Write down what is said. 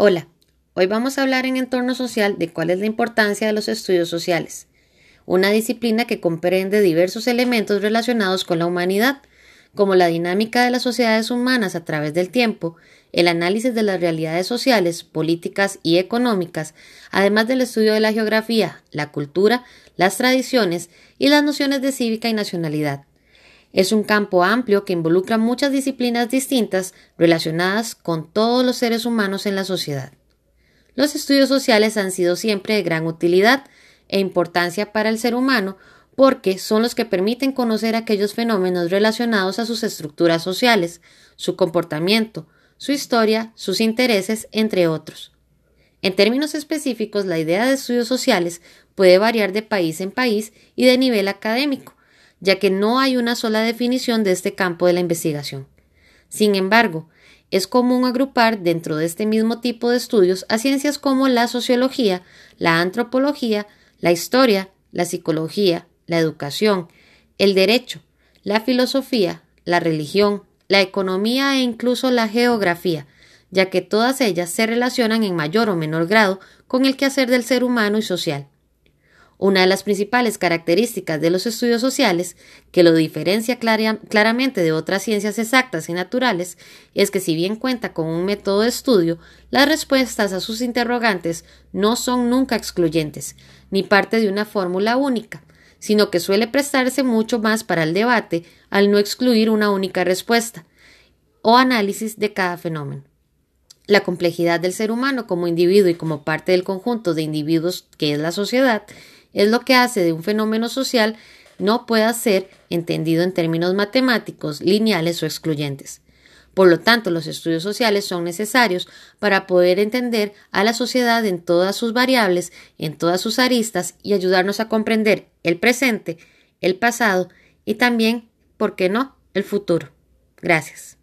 Hola, hoy vamos a hablar en entorno social de cuál es la importancia de los estudios sociales, una disciplina que comprende diversos elementos relacionados con la humanidad, como la dinámica de las sociedades humanas a través del tiempo, el análisis de las realidades sociales, políticas y económicas, además del estudio de la geografía, la cultura, las tradiciones y las nociones de cívica y nacionalidad. Es un campo amplio que involucra muchas disciplinas distintas relacionadas con todos los seres humanos en la sociedad. Los estudios sociales han sido siempre de gran utilidad e importancia para el ser humano porque son los que permiten conocer aquellos fenómenos relacionados a sus estructuras sociales, su comportamiento, su historia, sus intereses, entre otros. En términos específicos, la idea de estudios sociales puede variar de país en país y de nivel académico, ya que no hay una sola definición de este campo de la investigación. Sin embargo, es común agrupar dentro de este mismo tipo de estudios a ciencias como la sociología, la antropología, la historia, la psicología, la educación, el derecho, la filosofía, la religión, la economía e incluso la geografía, ya que todas ellas se relacionan en mayor o menor grado con el quehacer del ser humano y social. Una de las principales características de los estudios sociales, que lo diferencia claramente de otras ciencias exactas y naturales, es que si bien cuenta con un método de estudio, las respuestas a sus interrogantes no son nunca excluyentes, ni parte de una fórmula única, sino que suele prestarse mucho más para el debate al no excluir una única respuesta o análisis de cada fenómeno. La complejidad del ser humano como individuo y como parte del conjunto de individuos que es la sociedad es lo que hace de un fenómeno social no pueda ser entendido en términos matemáticos, lineales o excluyentes. Por lo tanto, los estudios sociales son necesarios para poder entender a la sociedad en todas sus variables, en todas sus aristas y ayudarnos a comprender el presente, el pasado y también, ¿por qué no?, el futuro. Gracias.